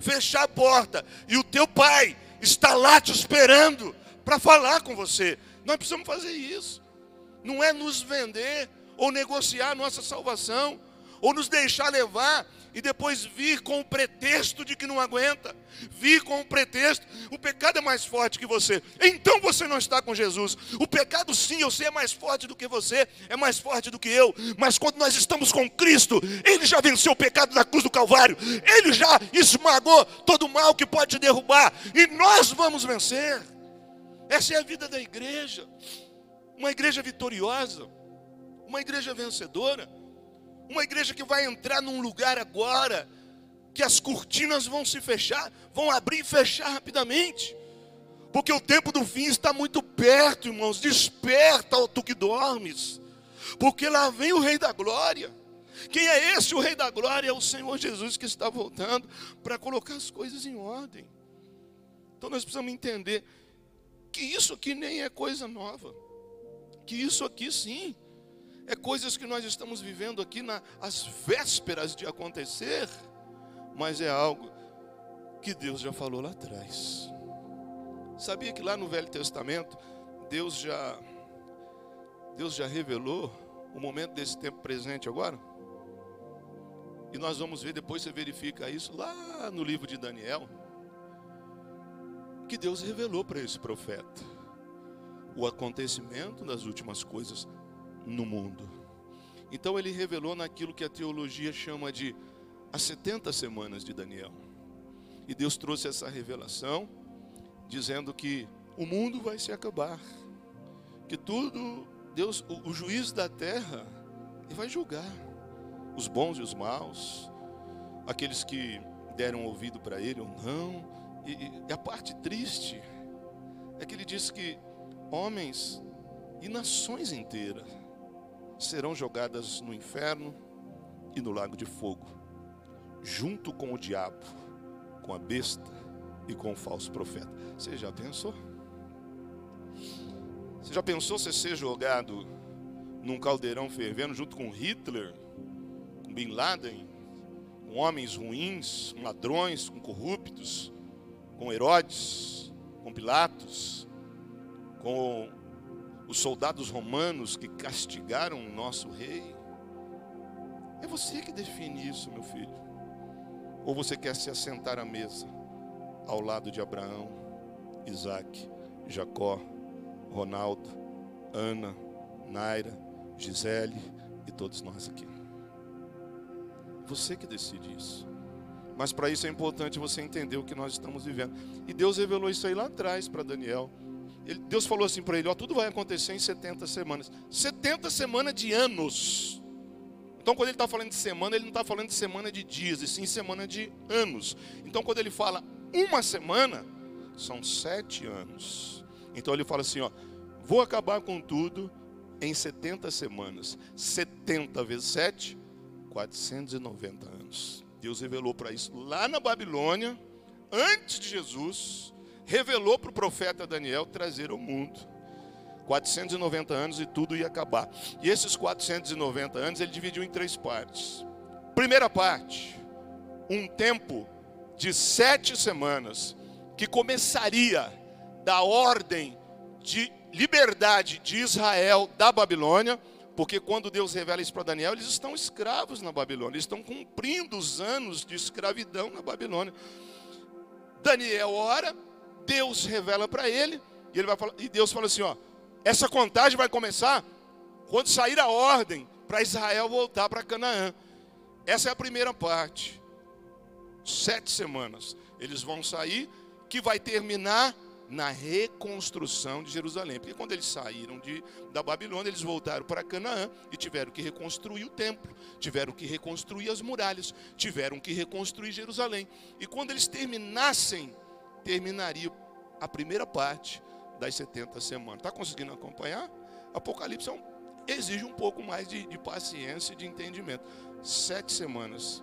fechar a porta e o teu pai está lá te esperando para falar com você. Nós precisamos fazer isso. Não é nos vender ou negociar nossa salvação ou nos deixar levar e depois vir com o pretexto de que não aguenta, vir com o pretexto, o pecado é mais forte que você, então você não está com Jesus. O pecado, sim, eu sei, é mais forte do que você, é mais forte do que eu, mas quando nós estamos com Cristo, Ele já venceu o pecado na cruz do Calvário, Ele já esmagou todo o mal que pode te derrubar, e nós vamos vencer. Essa é a vida da igreja, uma igreja vitoriosa, uma igreja vencedora. Uma igreja que vai entrar num lugar agora que as cortinas vão se fechar, vão abrir e fechar rapidamente. Porque o tempo do fim está muito perto, irmãos. Desperta, ó, tu que dormes. Porque lá vem o Rei da Glória. Quem é esse? O Rei da Glória é o Senhor Jesus que está voltando para colocar as coisas em ordem. Então nós precisamos entender que isso aqui nem é coisa nova. Que isso aqui sim é coisas que nós estamos vivendo aqui nas vésperas de acontecer, mas é algo que Deus já falou lá atrás. Sabia que lá no Velho Testamento, Deus já Deus já revelou o momento desse tempo presente agora? E nós vamos ver, depois você verifica isso lá no livro de Daniel, que Deus revelou para esse profeta o acontecimento das últimas coisas no mundo. Então ele revelou naquilo que a teologia chama de as 70 semanas de Daniel. E Deus trouxe essa revelação, dizendo que o mundo vai se acabar, que tudo, Deus, o, o juiz da terra, ele vai julgar os bons e os maus, aqueles que deram ouvido para ele ou não. E, e a parte triste é que ele diz que homens e nações inteiras serão jogadas no inferno e no lago de fogo, junto com o diabo, com a besta e com o falso profeta. Você já pensou? Você já pensou você ser jogado num caldeirão fervendo junto com Hitler, com Bin Laden, com homens ruins, com ladrões, com corruptos, com Herodes, com Pilatos, com os soldados romanos que castigaram o nosso rei. É você que define isso, meu filho. Ou você quer se assentar à mesa ao lado de Abraão, Isaac, Jacó, Ronaldo, Ana, Naira, Gisele e todos nós aqui. Você que decide isso. Mas para isso é importante você entender o que nós estamos vivendo. E Deus revelou isso aí lá atrás para Daniel. Ele, Deus falou assim para ele: ó, tudo vai acontecer em 70 semanas. 70 semanas de anos. Então, quando ele está falando de semana, ele não está falando de semana de dias, e sim semana de anos. Então, quando ele fala uma semana, são sete anos. Então, ele fala assim: ó, vou acabar com tudo em 70 semanas. 70 vezes 7, 490 anos. Deus revelou para isso lá na Babilônia, antes de Jesus revelou para o profeta Daniel trazer ao mundo. 490 anos e tudo ia acabar. E esses 490 anos ele dividiu em três partes. Primeira parte, um tempo de sete semanas, que começaria da ordem de liberdade de Israel da Babilônia, porque quando Deus revela isso para Daniel, eles estão escravos na Babilônia, eles estão cumprindo os anos de escravidão na Babilônia. Daniel ora, Deus revela para ele, e, ele vai falar, e Deus fala assim: ó, essa contagem vai começar quando sair a ordem para Israel voltar para Canaã. Essa é a primeira parte. Sete semanas. Eles vão sair, que vai terminar na reconstrução de Jerusalém. Porque quando eles saíram de, da Babilônia, eles voltaram para Canaã e tiveram que reconstruir o templo, tiveram que reconstruir as muralhas, tiveram que reconstruir Jerusalém. E quando eles terminassem terminaria a primeira parte das 70 semanas. Está conseguindo acompanhar? Apocalipse é um, exige um pouco mais de, de paciência e de entendimento. Sete semanas.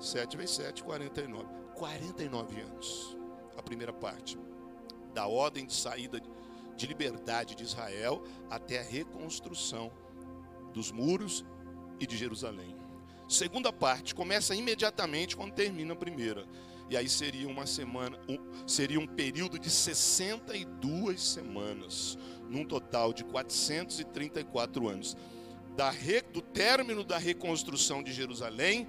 Sete vezes sete, 49. 49 anos. A primeira parte. Da ordem de saída de liberdade de Israel até a reconstrução dos muros e de Jerusalém. Segunda parte começa imediatamente quando termina a primeira E aí seria uma semana, um, seria um período de 62 semanas, num total de 434 anos. Da re, do término da reconstrução de Jerusalém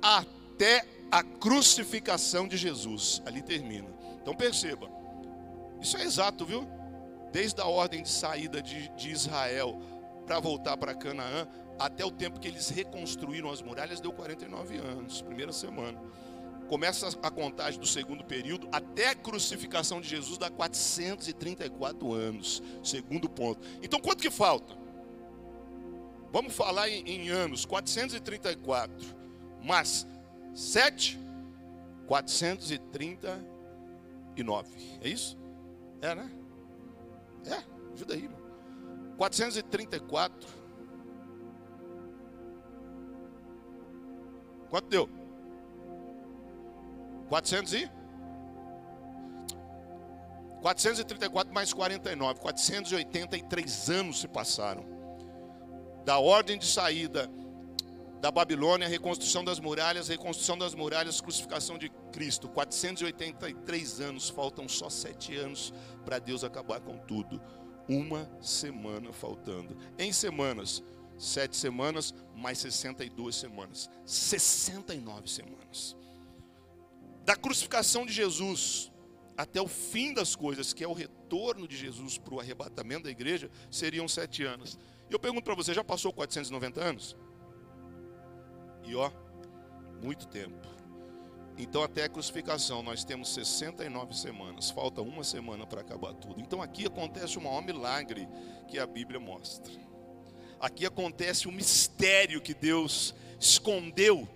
até a crucificação de Jesus. Ali termina. Então perceba, isso é exato, viu? Desde a ordem de saída de, de Israel para voltar para Canaã, até o tempo que eles reconstruíram as muralhas, deu 49 anos, primeira semana. Começa a contagem do segundo período, até a crucificação de Jesus dá 434 anos, segundo ponto. Então quanto que falta? Vamos falar em, em anos, 434, mas 7, 439. É isso? É, né? É, ajuda aí, irmão. 434. Quanto deu? 400 e? 434 mais 49, 483 anos se passaram. Da ordem de saída da Babilônia, reconstrução das muralhas, reconstrução das muralhas, crucificação de Cristo. 483 anos, faltam só sete anos para Deus acabar com tudo. Uma semana faltando. Em semanas, sete semanas, mais 62 semanas. 69 semanas. Da crucificação de Jesus até o fim das coisas, que é o retorno de Jesus para o arrebatamento da igreja, seriam sete anos. Eu pergunto para você, já passou 490 anos? E ó, muito tempo. Então, até a crucificação, nós temos 69 semanas. Falta uma semana para acabar tudo. Então, aqui acontece o maior milagre que a Bíblia mostra. Aqui acontece o mistério que Deus escondeu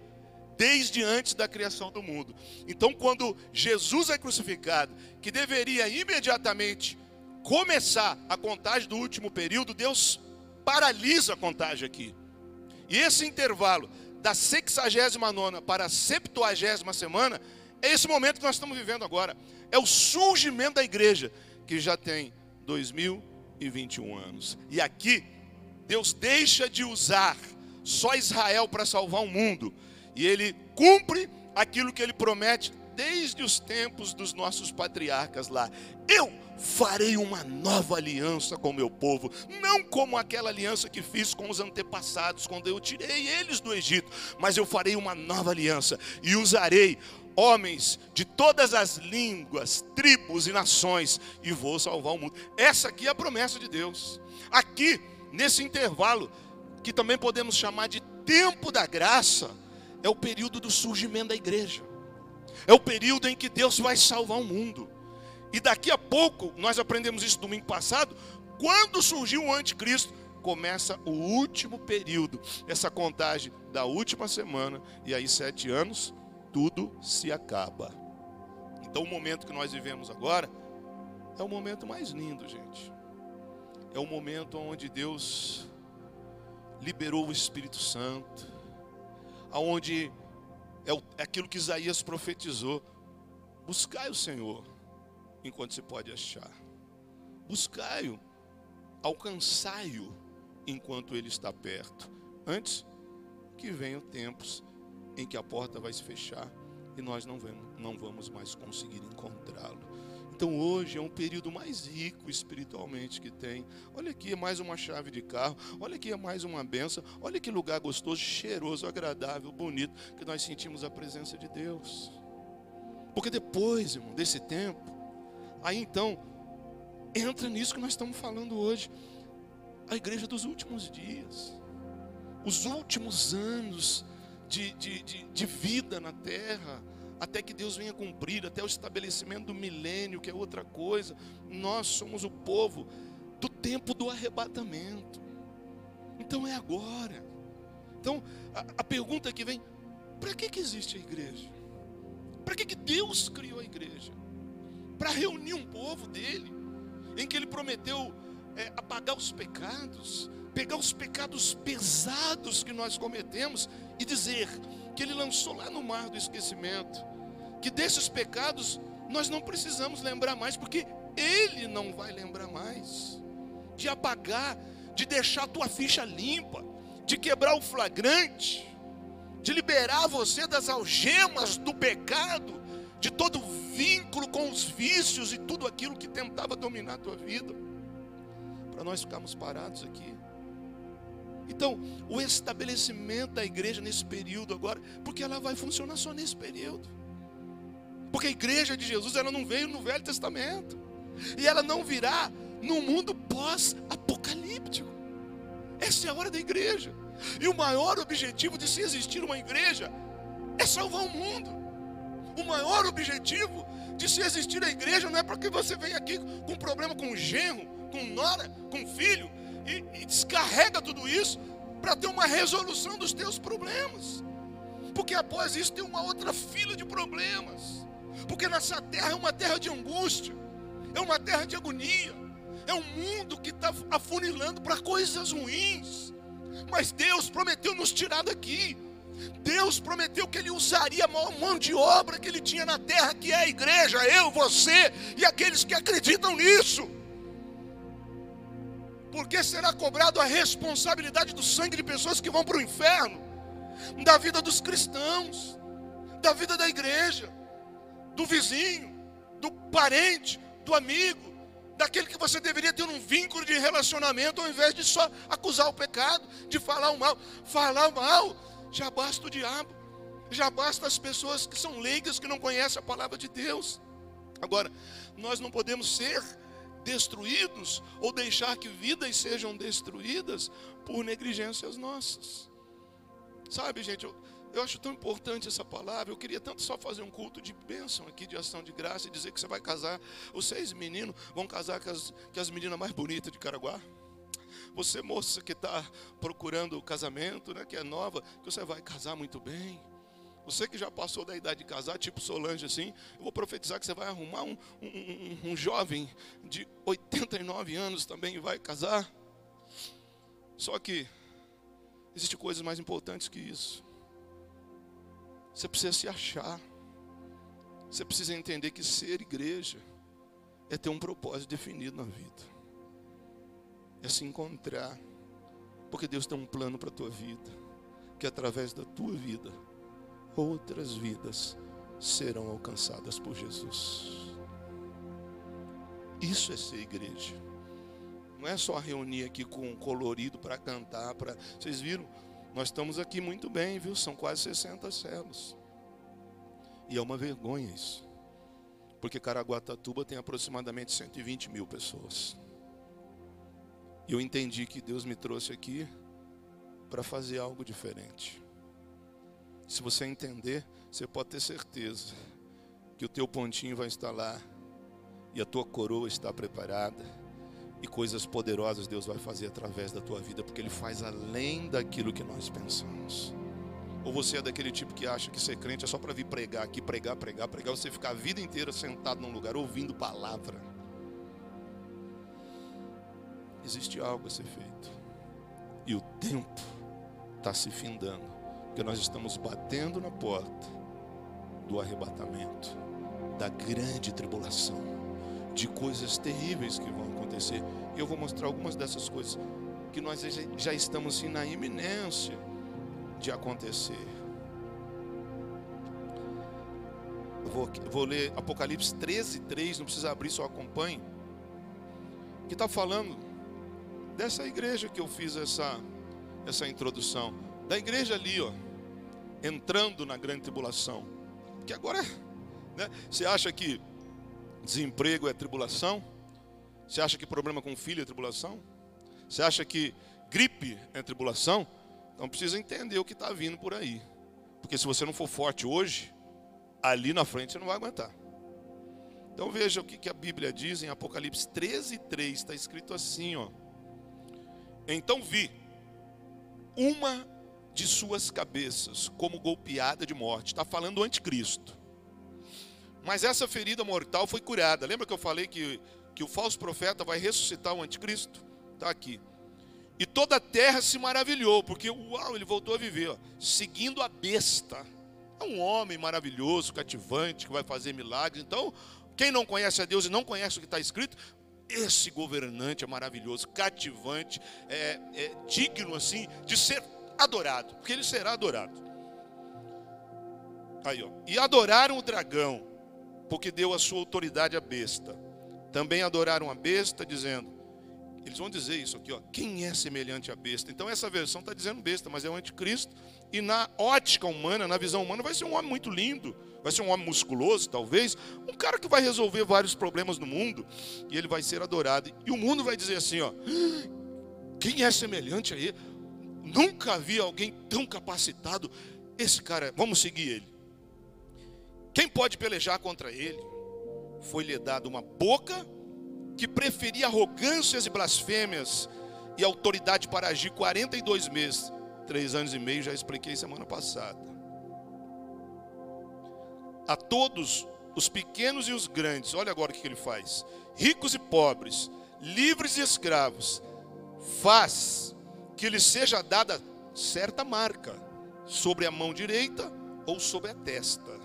desde antes da criação do mundo. Então, quando Jesus é crucificado, que deveria imediatamente começar a contagem do último período, Deus paralisa a contagem aqui. E esse intervalo da 69 para a 70 semana, é esse momento que nós estamos vivendo agora. É o surgimento da igreja, que já tem 2021 anos. E aqui, Deus deixa de usar só Israel para salvar o mundo. E ele cumpre aquilo que ele promete desde os tempos dos nossos patriarcas lá. Eu farei uma nova aliança com o meu povo, não como aquela aliança que fiz com os antepassados, quando eu tirei eles do Egito, mas eu farei uma nova aliança e usarei homens de todas as línguas, tribos e nações e vou salvar o mundo. Essa aqui é a promessa de Deus. Aqui, nesse intervalo, que também podemos chamar de tempo da graça, é o período do surgimento da igreja. É o período em que Deus vai salvar o mundo. E daqui a pouco, nós aprendemos isso domingo passado, quando surgiu o anticristo, começa o último período, essa contagem da última semana, e aí sete anos, tudo se acaba. Então o momento que nós vivemos agora é o momento mais lindo, gente. É o momento onde Deus liberou o Espírito Santo, aonde é aquilo que Isaías profetizou: buscai o Senhor enquanto se pode achar. Buscai-o, alcançai-o enquanto ele está perto. Antes que venham tempos em que a porta vai se fechar e nós não vamos, não vamos mais conseguir encontrá-lo. Então hoje é um período mais rico espiritualmente que tem. Olha aqui, é mais uma chave de carro. Olha aqui, é mais uma benção. Olha que lugar gostoso, cheiroso, agradável, bonito, que nós sentimos a presença de Deus. Porque depois, irmão, desse tempo, Aí então, entra nisso que nós estamos falando hoje. A igreja dos últimos dias, os últimos anos de, de, de, de vida na terra, até que Deus venha cumprir, até o estabelecimento do milênio, que é outra coisa. Nós somos o povo do tempo do arrebatamento. Então é agora. Então, a, a pergunta que vem: para que, que existe a igreja? Para que, que Deus criou a igreja? para reunir um povo dele, em que ele prometeu é, apagar os pecados, pegar os pecados pesados que nós cometemos e dizer que ele lançou lá no mar do esquecimento, que desses pecados nós não precisamos lembrar mais, porque ele não vai lembrar mais, de apagar, de deixar a tua ficha limpa, de quebrar o flagrante, de liberar você das algemas do pecado de todo vínculo com os vícios e tudo aquilo que tentava dominar a tua vida, para nós ficarmos parados aqui. Então, o estabelecimento da igreja nesse período agora, porque ela vai funcionar só nesse período. Porque a igreja de Jesus, ela não veio no Velho Testamento. E ela não virá no mundo pós-apocalíptico. Essa é a hora da igreja. E o maior objetivo de se existir uma igreja é salvar o mundo. O maior objetivo de se existir a igreja não é para que você venha aqui com problema com genro, com nora, com filho, e, e descarrega tudo isso para ter uma resolução dos teus problemas. Porque após isso tem uma outra fila de problemas. Porque nessa terra é uma terra de angústia, é uma terra de agonia, é um mundo que está afunilando para coisas ruins. Mas Deus prometeu nos tirar daqui. Deus prometeu que Ele usaria a maior mão de obra que Ele tinha na terra, que é a igreja, eu, você e aqueles que acreditam nisso. Porque será cobrado a responsabilidade do sangue de pessoas que vão para o inferno, da vida dos cristãos, da vida da igreja, do vizinho, do parente, do amigo, daquele que você deveria ter um vínculo de relacionamento, ao invés de só acusar o pecado, de falar o mal. Falar o mal, já basta o diabo, já basta as pessoas que são leigas, que não conhecem a palavra de Deus. Agora, nós não podemos ser destruídos ou deixar que vidas sejam destruídas por negligências nossas. Sabe, gente, eu, eu acho tão importante essa palavra. Eu queria tanto só fazer um culto de bênção aqui, de ação de graça, e dizer que você vai casar. Os seis meninos vão casar com as, com as meninas mais bonitas de Caraguá. Você, moça, que está procurando casamento, né, que é nova, que você vai casar muito bem. Você que já passou da idade de casar, tipo Solange assim, eu vou profetizar que você vai arrumar um, um, um, um jovem de 89 anos também e vai casar. Só que existem coisas mais importantes que isso. Você precisa se achar. Você precisa entender que ser igreja é ter um propósito definido na vida. É se encontrar. Porque Deus tem um plano para a tua vida. Que através da tua vida, outras vidas serão alcançadas por Jesus. Isso é ser igreja. Não é só reunir aqui com um colorido para cantar, para. Vocês viram? Nós estamos aqui muito bem, viu? São quase 60 células. E é uma vergonha isso. Porque Caraguatatuba tem aproximadamente 120 mil pessoas. E eu entendi que Deus me trouxe aqui para fazer algo diferente. Se você entender, você pode ter certeza que o teu pontinho vai estar lá e a tua coroa está preparada e coisas poderosas Deus vai fazer através da tua vida, porque Ele faz além daquilo que nós pensamos. Ou você é daquele tipo que acha que ser crente é só para vir pregar aqui, pregar, pregar, pregar, você ficar a vida inteira sentado num lugar ouvindo palavra. Existe algo a ser feito. E o tempo está se findando. Porque nós estamos batendo na porta do arrebatamento, da grande tribulação, de coisas terríveis que vão acontecer. E eu vou mostrar algumas dessas coisas que nós já estamos assim, na iminência de acontecer. Vou, vou ler Apocalipse 13, 3, não precisa abrir, só acompanhe. Que está falando dessa igreja que eu fiz essa, essa introdução. Da igreja ali, ó, entrando na grande tribulação. Que agora, né, você acha que desemprego é tribulação? Você acha que problema com filho é tribulação? Você acha que gripe é tribulação? Então precisa entender o que está vindo por aí. Porque se você não for forte hoje, ali na frente você não vai aguentar. Então veja o que, que a Bíblia diz em Apocalipse 13, 3, está escrito assim, ó. Então vi uma de suas cabeças como golpeada de morte. Está falando o anticristo. Mas essa ferida mortal foi curada. Lembra que eu falei que que o falso profeta vai ressuscitar o anticristo? Está aqui. E toda a terra se maravilhou, porque uau, ele voltou a viver, ó, seguindo a besta. É um homem maravilhoso, cativante, que vai fazer milagres. Então, quem não conhece a Deus e não conhece o que está escrito, esse governante é maravilhoso, cativante, é, é digno assim de ser adorado, porque ele será adorado. Aí, ó. E adoraram o dragão porque deu a sua autoridade à besta. Também adoraram a besta, dizendo: eles vão dizer isso aqui, ó. Quem é semelhante à besta? Então essa versão está dizendo besta, mas é o anticristo. E na ótica humana, na visão humana, vai ser um homem muito lindo. Vai ser um homem musculoso, talvez. Um cara que vai resolver vários problemas no mundo. E ele vai ser adorado. E o mundo vai dizer assim, ó. Quem é semelhante a ele? Nunca vi alguém tão capacitado. Esse cara, vamos seguir ele. Quem pode pelejar contra ele? Foi-lhe dado uma boca que preferia arrogâncias e blasfêmias e autoridade para agir 42 meses, três anos e meio, já expliquei semana passada. A todos, os pequenos e os grandes, olha agora o que ele faz: ricos e pobres, livres e escravos, faz que lhe seja dada certa marca sobre a mão direita ou sobre a testa,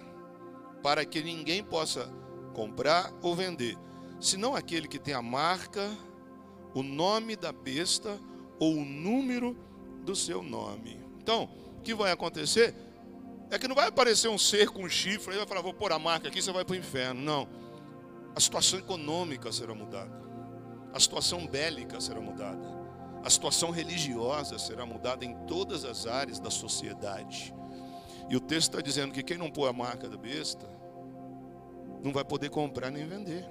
para que ninguém possa comprar ou vender senão aquele que tem a marca, o nome da besta ou o número do seu nome. Então, o que vai acontecer é que não vai aparecer um ser com chifre e vai falar, vou pôr a marca aqui, você vai para o inferno. Não. A situação econômica será mudada. A situação bélica será mudada. A situação religiosa será mudada em todas as áreas da sociedade. E o texto está dizendo que quem não pôr a marca da besta não vai poder comprar nem vender.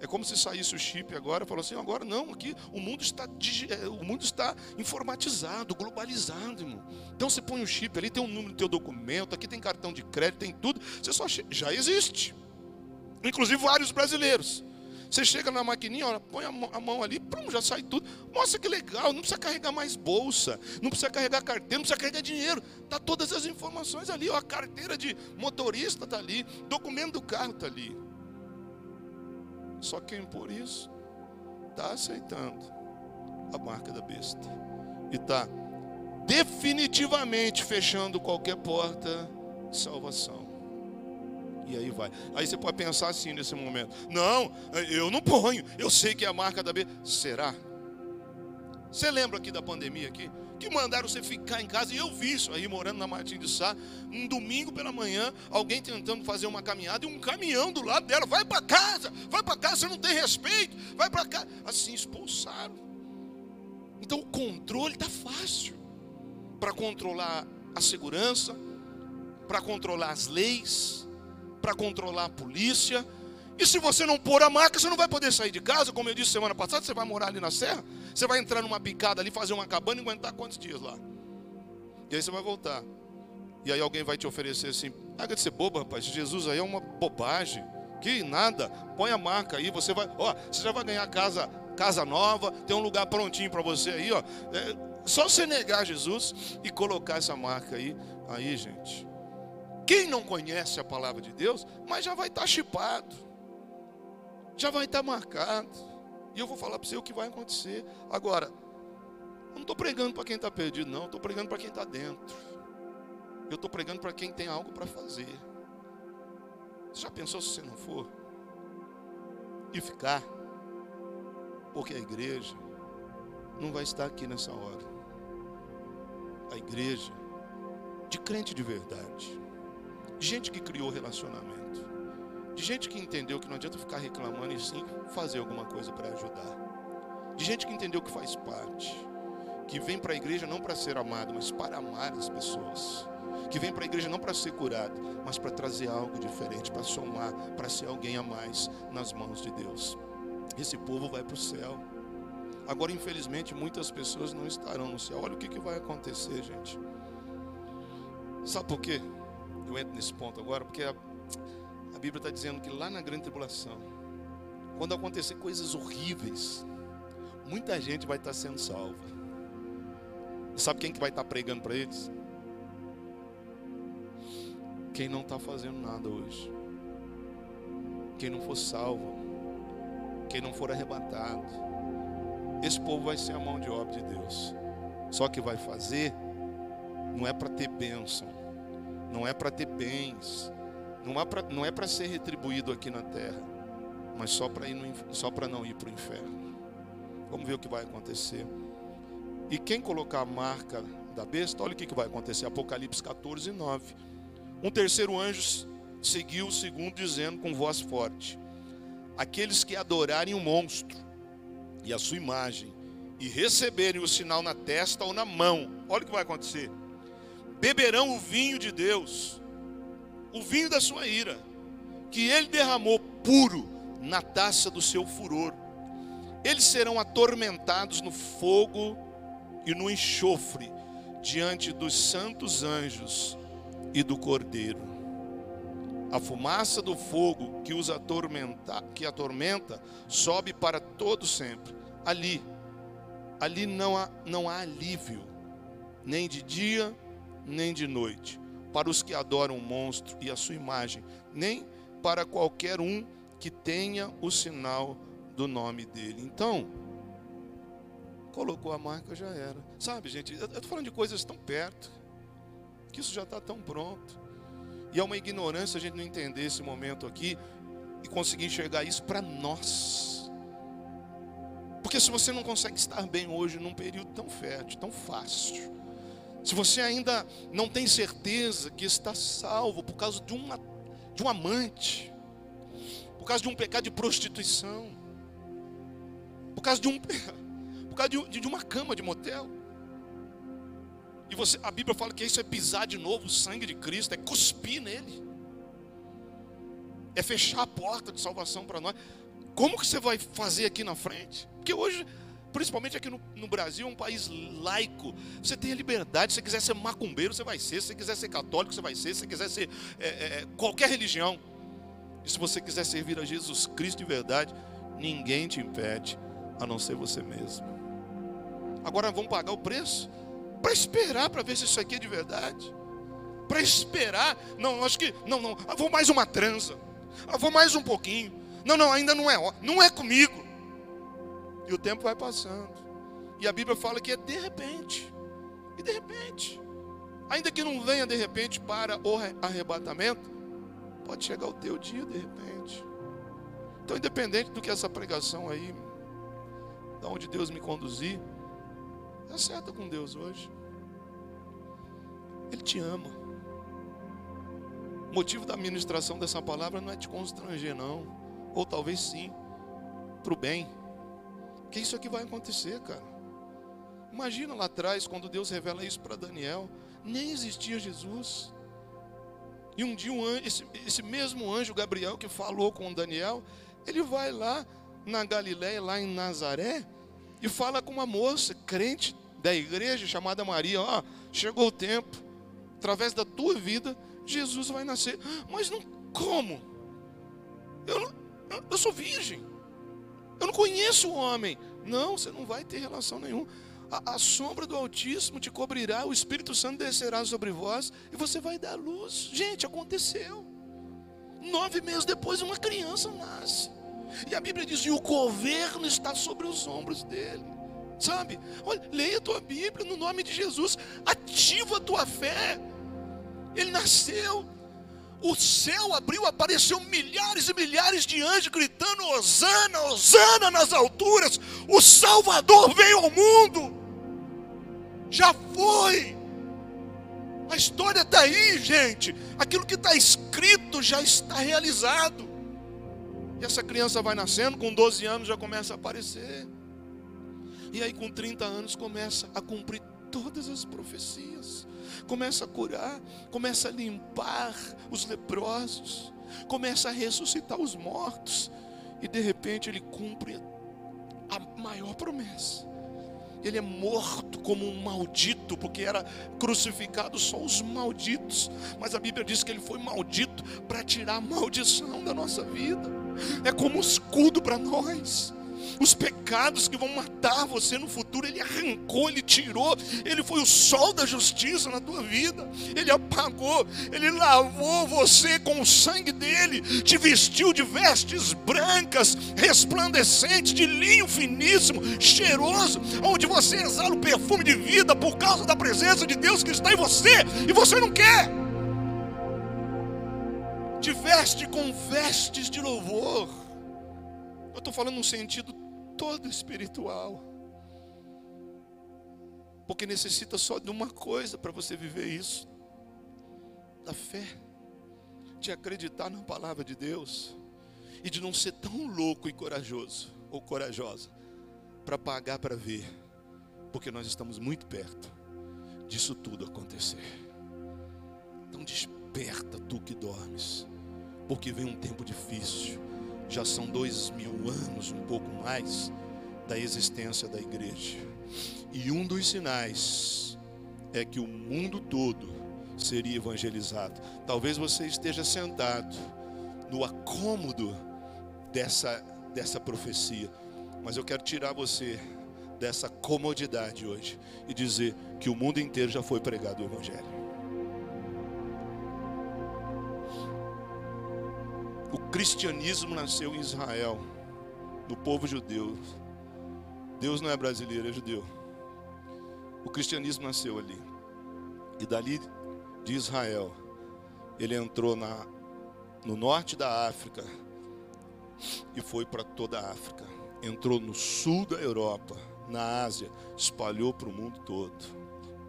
É como se saísse o chip agora, falou assim, agora não, aqui o mundo está é, o mundo está informatizado, globalizado, irmão. Então você põe o chip ali, tem o um número do teu documento, aqui tem cartão de crédito, tem tudo. Você só já existe. Inclusive vários brasileiros. Você chega na maquininha, olha, põe a mão, ali, prum, já sai tudo. Nossa, que legal, não precisa carregar mais bolsa, não precisa carregar carteira, não precisa carregar dinheiro. Tá todas as informações ali, ó, a carteira de motorista está ali, documento do carro está ali. Só quem por isso está aceitando a marca da besta e está definitivamente fechando qualquer porta de salvação. E aí vai. Aí você pode pensar assim nesse momento: não, eu não ponho, eu sei que é a marca da besta. Será? Você lembra aqui da pandemia aqui? que mandaram você ficar em casa, e eu vi isso aí, morando na Martins de Sá, um domingo pela manhã, alguém tentando fazer uma caminhada, e um caminhão do lado dela, vai para casa, vai para casa, você não tem respeito, vai para casa, assim, expulsaram. Então o controle está fácil, para controlar a segurança, para controlar as leis, para controlar a polícia, e se você não pôr a marca, você não vai poder sair de casa, como eu disse semana passada, você vai morar ali na serra, você vai entrar numa picada ali, fazer uma cabana e aguentar quantos dias lá? E aí você vai voltar. E aí alguém vai te oferecer assim, paga de ser boba, rapaz, Jesus aí é uma bobagem. Que nada, põe a marca aí, você vai, ó, você já vai ganhar casa, casa nova, tem um lugar prontinho para você aí, ó. É, só você negar Jesus e colocar essa marca aí, aí, gente. Quem não conhece a palavra de Deus, mas já vai estar tá chipado já vai estar marcado. E eu vou falar para você o que vai acontecer. Agora, eu não estou pregando para quem está perdido, não. Estou pregando para quem está dentro. Eu estou pregando para quem tem algo para fazer. Você já pensou se você não for? E ficar? Porque a igreja não vai estar aqui nessa hora. A igreja de crente de verdade, de gente que criou relacionamento de gente que entendeu que não adianta ficar reclamando e sim fazer alguma coisa para ajudar. De gente que entendeu que faz parte. Que vem para a igreja não para ser amado, mas para amar as pessoas. Que vem para a igreja não para ser curado, mas para trazer algo diferente, para somar, para ser alguém a mais nas mãos de Deus. Esse povo vai para o céu. Agora, infelizmente, muitas pessoas não estarão no céu. Olha o que, que vai acontecer, gente. Sabe por quê? Eu entro nesse ponto agora, porque a a Bíblia está dizendo que lá na grande tribulação, quando acontecer coisas horríveis, muita gente vai estar tá sendo salva. sabe quem que vai estar tá pregando para eles? Quem não está fazendo nada hoje. Quem não for salvo. Quem não for arrebatado. Esse povo vai ser a mão de obra de Deus. Só que vai fazer não é para ter bênção, não é para ter bens, não, é para ser retribuído aqui na terra, mas só para só para não ir para o inferno. Vamos ver o que vai acontecer. E quem colocar a marca da besta, olha o que, que vai acontecer. Apocalipse 14, 9. Um terceiro anjo seguiu o segundo, dizendo com voz forte: Aqueles que adorarem o monstro e a sua imagem, e receberem o sinal na testa ou na mão, olha o que vai acontecer: beberão o vinho de Deus, o vinho da sua ira, que ele derramou puro na taça do seu furor. Eles serão atormentados no fogo e no enxofre, diante dos santos anjos e do Cordeiro. A fumaça do fogo que os atormenta, que atormenta, sobe para todo sempre. Ali, ali não há, não há alívio, nem de dia, nem de noite, para os que adoram o monstro e a sua imagem, nem para qualquer um que tenha o sinal do nome dele. Então, colocou a marca, já era. Sabe, gente, eu estou falando de coisas tão perto, que isso já está tão pronto. E é uma ignorância a gente não entender esse momento aqui e conseguir enxergar isso para nós. Porque se você não consegue estar bem hoje num período tão fértil, tão fácil, se você ainda não tem certeza que está salvo por causa de, uma, de um amante, por causa de um pecado de prostituição, por causa de um por causa de, de uma cama de motel. E você, a Bíblia fala que isso é pisar de novo o sangue de Cristo, é cuspir nele. É fechar a porta de salvação para nós. Como que você vai fazer aqui na frente? Porque hoje, principalmente aqui no, no, Brasil, é um país laico. Você tem a liberdade. Se você quiser ser macumbeiro, você vai ser. Se você quiser ser católico, você vai ser. Se você quiser ser é, é, qualquer religião. E se você quiser servir a Jesus Cristo de verdade, ninguém te impede, a não ser você mesmo. Agora vamos pagar o preço para esperar para ver se isso aqui é de verdade. Para esperar, não, acho que não, não, ah, vou mais uma trança. Ah, vou mais um pouquinho. Não, não, ainda não é, não é comigo. E o tempo vai passando. E a Bíblia fala que é de repente. E de repente, ainda que não venha de repente para o arrebatamento, pode chegar o teu dia de repente. Então, independente do que essa pregação aí, da onde Deus me conduzir, Acerta com Deus hoje. Ele te ama. O motivo da ministração dessa palavra não é te constranger, não. Ou talvez sim, para o bem. Que isso aqui vai acontecer, cara. Imagina lá atrás, quando Deus revela isso para Daniel, nem existia Jesus. E um dia um anjo, esse, esse mesmo anjo Gabriel que falou com Daniel, ele vai lá na Galiléia, lá em Nazaré, e fala com uma moça crente da igreja chamada Maria, ó, chegou o tempo, através da tua vida, Jesus vai nascer. Mas não como? Eu, eu sou virgem. Eu não conheço o homem. Não, você não vai ter relação nenhuma. A, sombra do Altíssimo te cobrirá, o Espírito Santo descerá sobre vós e você vai dar luz. Gente, aconteceu. Nove meses depois, uma criança nasce. E a Bíblia diz: e o governo está sobre os ombros dele. Sabe? Olha, leia a tua Bíblia no nome de Jesus. Ativa a tua fé. Ele nasceu. O céu abriu, apareceu milhares e milhares de anjos gritando: Hosana, Hosana nas alturas. O Salvador veio ao mundo. Já foi. A história está aí, gente. Aquilo que está escrito já está realizado. E essa criança vai nascendo, com 12 anos já começa a aparecer. E aí, com 30 anos, começa a cumprir todas as profecias. Começa a curar, começa a limpar os leprosos, começa a ressuscitar os mortos. E de repente ele cumpre a maior promessa. Ele é morto como um maldito, porque era crucificado só os malditos. Mas a Bíblia diz que ele foi maldito para tirar a maldição da nossa vida. É como um escudo para nós. Os pecados que vão matar você no futuro, Ele arrancou, Ele tirou. Ele foi o sol da justiça na tua vida. Ele apagou, Ele lavou você com o sangue dele, te vestiu de vestes brancas, resplandecentes, de linho finíssimo, cheiroso, onde você exala o perfume de vida por causa da presença de Deus que está em você e você não quer. Te veste com vestes de louvor. Eu estou falando num sentido todo espiritual. Porque necessita só de uma coisa para você viver isso: da fé, de acreditar na palavra de Deus e de não ser tão louco e corajoso ou corajosa para pagar para ver, porque nós estamos muito perto disso tudo acontecer. Então desperta tu que dormes, porque vem um tempo difícil. Já são dois mil anos, um pouco mais, da existência da igreja. E um dos sinais é que o mundo todo seria evangelizado. Talvez você esteja sentado no acômodo dessa, dessa profecia, mas eu quero tirar você dessa comodidade hoje e dizer que o mundo inteiro já foi pregado o Evangelho. Cristianismo nasceu em Israel, no povo judeu. Deus não é brasileiro, é judeu. O cristianismo nasceu ali. E dali de Israel, ele entrou na, no norte da África e foi para toda a África. Entrou no sul da Europa, na Ásia, espalhou para o mundo todo,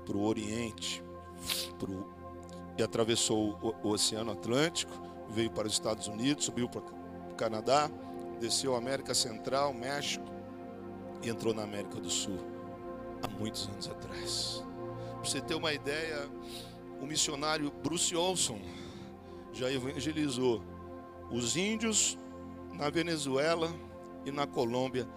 para o Oriente, pro, e atravessou o, o Oceano Atlântico, veio para os Estados Unidos, subiu para o Canadá, desceu a América Central, México e entrou na América do Sul há muitos anos atrás. Para você ter uma ideia, o missionário Bruce Olson já evangelizou os índios na Venezuela e na Colômbia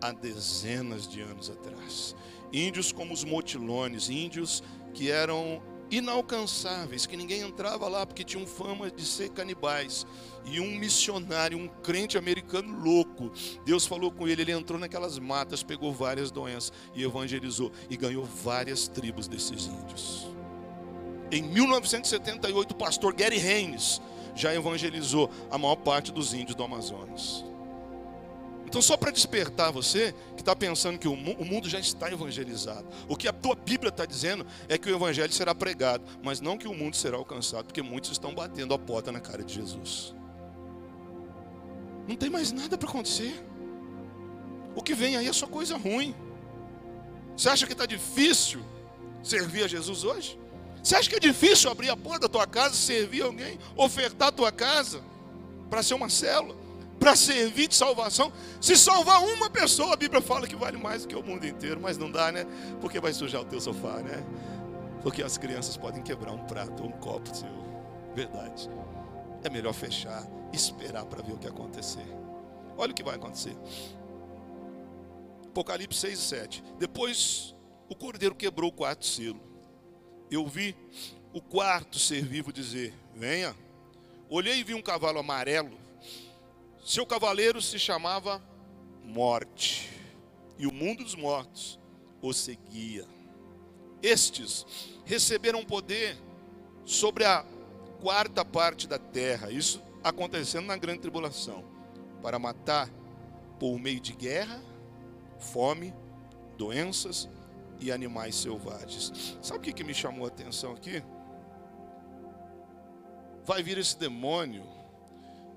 há dezenas de anos atrás. Índios como os motilones, índios que eram inalcançáveis, que ninguém entrava lá porque tinham fama de ser canibais. E um missionário, um crente americano louco, Deus falou com ele, ele entrou naquelas matas, pegou várias doenças e evangelizou e ganhou várias tribos desses índios. Em 1978, o pastor Gary Haynes já evangelizou a maior parte dos índios do Amazonas. Então, só para despertar você que está pensando que o mundo já está evangelizado, o que a tua Bíblia está dizendo é que o Evangelho será pregado, mas não que o mundo será alcançado, porque muitos estão batendo a porta na cara de Jesus. Não tem mais nada para acontecer. O que vem aí é só coisa ruim. Você acha que está difícil servir a Jesus hoje? Você acha que é difícil abrir a porta da tua casa, servir alguém, ofertar a tua casa para ser uma célula? Para servir de salvação. Se salvar uma pessoa, a Bíblia fala que vale mais do que o mundo inteiro, mas não dá, né? Porque vai sujar o teu sofá, né? Porque as crianças podem quebrar um prato ou um copo seu. Verdade. É melhor fechar, esperar para ver o que acontecer. Olha o que vai acontecer. Apocalipse 6 e 7. Depois o cordeiro quebrou o quarto selo. Eu vi o quarto ser vivo dizer: Venha. Olhei e vi um cavalo amarelo seu cavaleiro se chamava Morte, e o mundo dos mortos o seguia. Estes receberam poder sobre a quarta parte da terra, isso acontecendo na grande tribulação, para matar por meio de guerra, fome, doenças e animais selvagens. Sabe o que, me chamou a atenção aqui? Vai vir esse demônio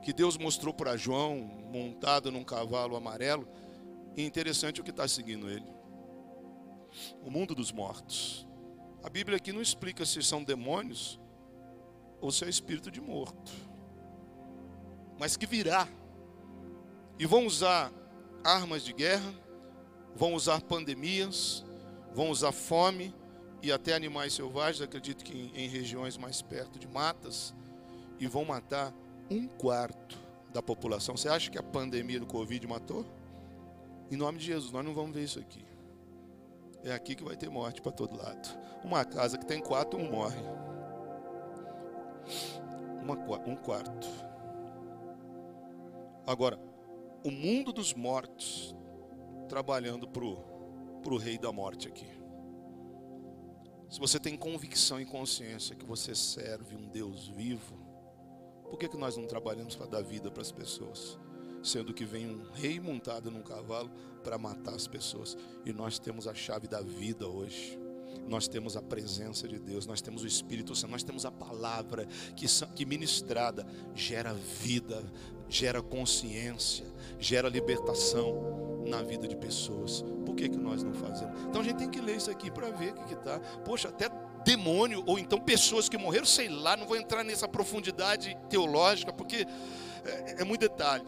que Deus mostrou para João, montado num cavalo amarelo. E interessante o que está seguindo ele. O mundo dos mortos. A Bíblia aqui não explica se são demônios ou se é espírito de morto. Mas que virá. E vão usar armas de guerra, vão usar pandemias, vão usar fome e até animais selvagens, acredito que em, em regiões mais perto de matas, e vão matar um quarto da população. Você acha que a pandemia do Covid matou? Em nome de Jesus, nós não vamos ver isso aqui. É aqui que vai ter morte para todo lado. Uma casa que tem quatro, um morre. Uma, um quarto. Agora, o mundo dos mortos trabalhando para o rei da morte aqui. Se você tem convicção e consciência que você serve um Deus vivo, por que, que nós não trabalhamos para dar vida para as pessoas? Sendo que vem um rei montado num cavalo para matar as pessoas. E nós temos a chave da vida hoje. Nós temos a presença de Deus, nós temos o Espírito Santo, nós temos a palavra que, que ministrada gera vida, gera consciência, gera libertação na vida de pessoas. Por que, que nós não fazemos? Então a gente tem que ler isso aqui para ver o que está. Poxa, até demônio, ou então pessoas que morreram, sei lá, não vou entrar nessa profundidade teológica, porque é, é muito detalhe.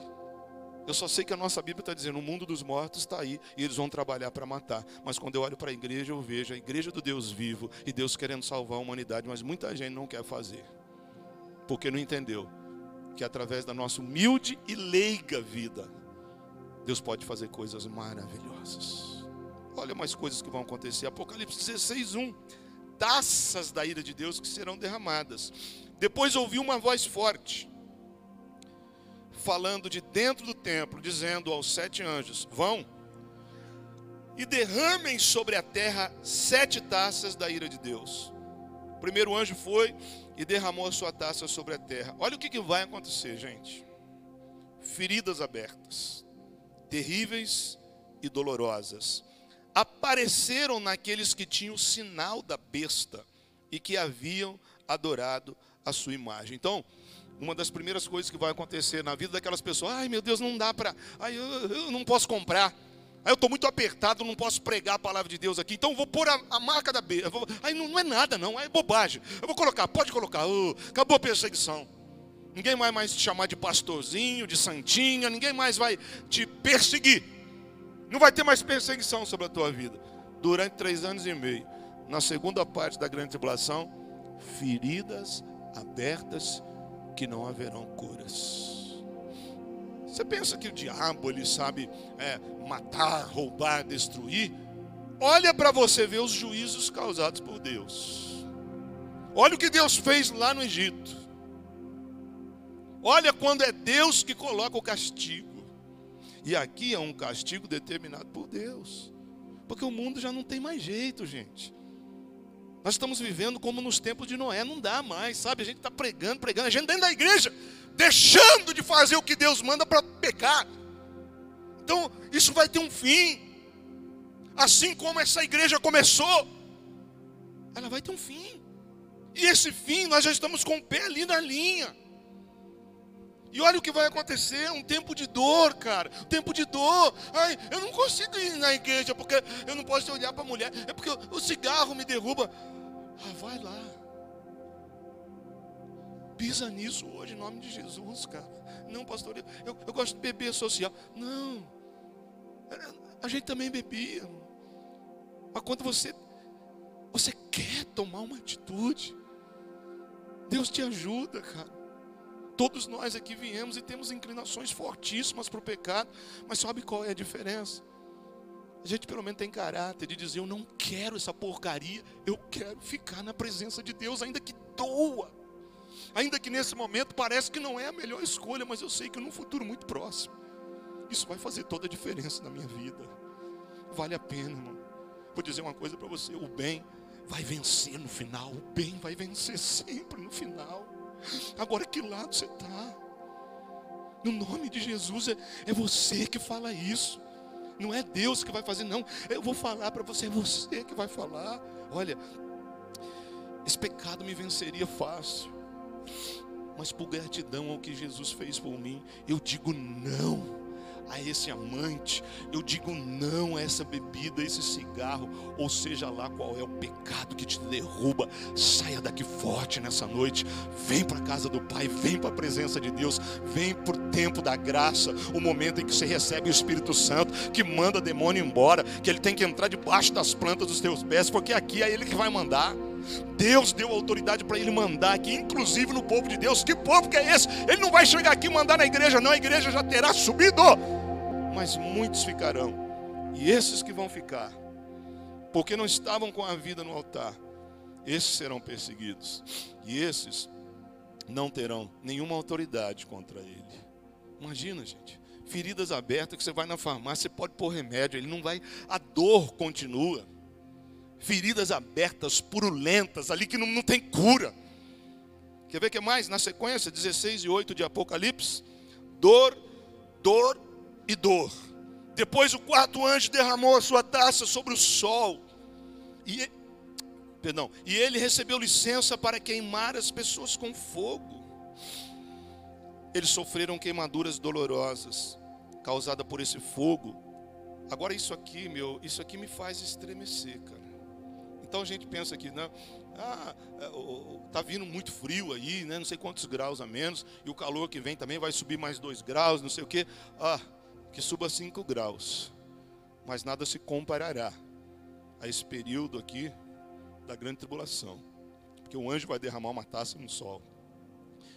Eu só sei que a nossa Bíblia está dizendo: o mundo dos mortos está aí e eles vão trabalhar para matar. Mas quando eu olho para a igreja, eu vejo a igreja do Deus vivo e Deus querendo salvar a humanidade, mas muita gente não quer fazer, porque não entendeu que através da nossa humilde e leiga vida, Deus pode fazer coisas maravilhosas. Olha mais coisas que vão acontecer. Apocalipse 16, 1. Taças da ira de Deus que serão derramadas. Depois ouvi uma voz forte falando de dentro do templo, dizendo aos sete anjos: Vão e derramem sobre a terra sete taças da ira de Deus. O primeiro anjo foi e derramou a sua taça sobre a terra. Olha o que, que vai acontecer, gente: feridas abertas, terríveis e dolorosas, apareceram naqueles que tinham o sinal da besta e que haviam adorado a sua imagem. Então, uma das primeiras coisas que vai acontecer na vida daquelas pessoas, ai meu Deus, não dá para, ai eu, eu, não posso comprar, ai eu estou muito apertado, não posso pregar a palavra de Deus aqui, então vou pôr a, a marca da B, vou, ai não, não, é nada não, é bobagem, eu vou colocar, pode colocar, acabou a perseguição, ninguém vai mais te chamar de pastorzinho, de santinha, ninguém mais vai te perseguir, não vai ter mais perseguição sobre a tua vida, durante três anos e meio, na segunda parte da grande tribulação, feridas abertas que não haverão curas. Você pensa que o diabo ele sabe é, matar, roubar, destruir? Olha para você ver os juízos causados por Deus. Olha o que Deus fez lá no Egito. Olha quando é Deus que coloca o castigo. E aqui é um castigo determinado por Deus. Porque o mundo já não tem mais jeito, gente. Nós estamos vivendo como nos tempos de Noé, não dá mais, sabe? A gente está pregando, pregando, a gente dentro da igreja, deixando de fazer o que Deus manda para pecar. Então, isso vai ter um fim. Assim como essa igreja começou, ela vai ter um fim. E esse fim, nós já estamos com o pé ali na linha. E olha o que vai acontecer, um tempo de dor, cara. Um tempo de dor. Ai, eu não consigo ir na igreja porque eu não posso olhar para a mulher. É porque o cigarro me derruba. Ah, vai lá. Pisa nisso hoje, em nome de Jesus, cara. Não, pastor, eu, eu gosto de beber social. Não. A gente também bebia. Mas quando você, você quer tomar uma atitude, Deus te ajuda, cara. Todos nós aqui viemos e temos inclinações fortíssimas para o pecado, mas sabe qual é a diferença? A gente pelo menos tem caráter de dizer: Eu não quero essa porcaria, eu quero ficar na presença de Deus, ainda que doa, ainda que nesse momento parece que não é a melhor escolha, mas eu sei que num futuro muito próximo, isso vai fazer toda a diferença na minha vida. Vale a pena, irmão. Vou dizer uma coisa para você: o bem vai vencer no final, o bem vai vencer sempre no final. Agora, que lado você está? No nome de Jesus, é, é você que fala isso. Não é Deus que vai fazer, não. Eu vou falar para você, é você que vai falar. Olha, esse pecado me venceria fácil. Mas por gratidão ao que Jesus fez por mim, eu digo não a esse amante, eu digo não a essa bebida, a esse cigarro, ou seja lá qual é o pecado que te derruba. Saia daqui forte nessa noite. Vem para a casa do Pai, vem para a presença de Deus, vem para o tempo da graça, o momento em que você recebe o Espírito Santo, que manda demônio embora, que ele tem que entrar debaixo das plantas dos teus pés, porque aqui é ele que vai mandar. Deus deu autoridade para ele mandar aqui, inclusive no povo de Deus. Que povo que é esse? Ele não vai chegar aqui e mandar na igreja, não. A igreja já terá subido mas muitos ficarão. E esses que vão ficar, porque não estavam com a vida no altar, esses serão perseguidos. E esses não terão nenhuma autoridade contra ele. Imagina, gente, feridas abertas que você vai na farmácia, você pode pôr remédio, ele não vai, a dor continua. Feridas abertas, purulentas, ali que não, não tem cura. Quer ver o que mais? Na sequência, 16 e 8 de Apocalipse, dor, dor e dor. Depois o quarto anjo derramou a sua taça sobre o sol. E, perdão, e ele recebeu licença para queimar as pessoas com fogo. Eles sofreram queimaduras dolorosas causadas por esse fogo. Agora isso aqui, meu, isso aqui me faz estremecer, cara. Então a gente pensa aqui, né? Ah, é, tá vindo muito frio aí, né? Não sei quantos graus a menos, e o calor que vem também vai subir mais dois graus, não sei o quê. Ah, que suba cinco graus. Mas nada se comparará a esse período aqui da grande tribulação. Porque o anjo vai derramar uma taça no sol.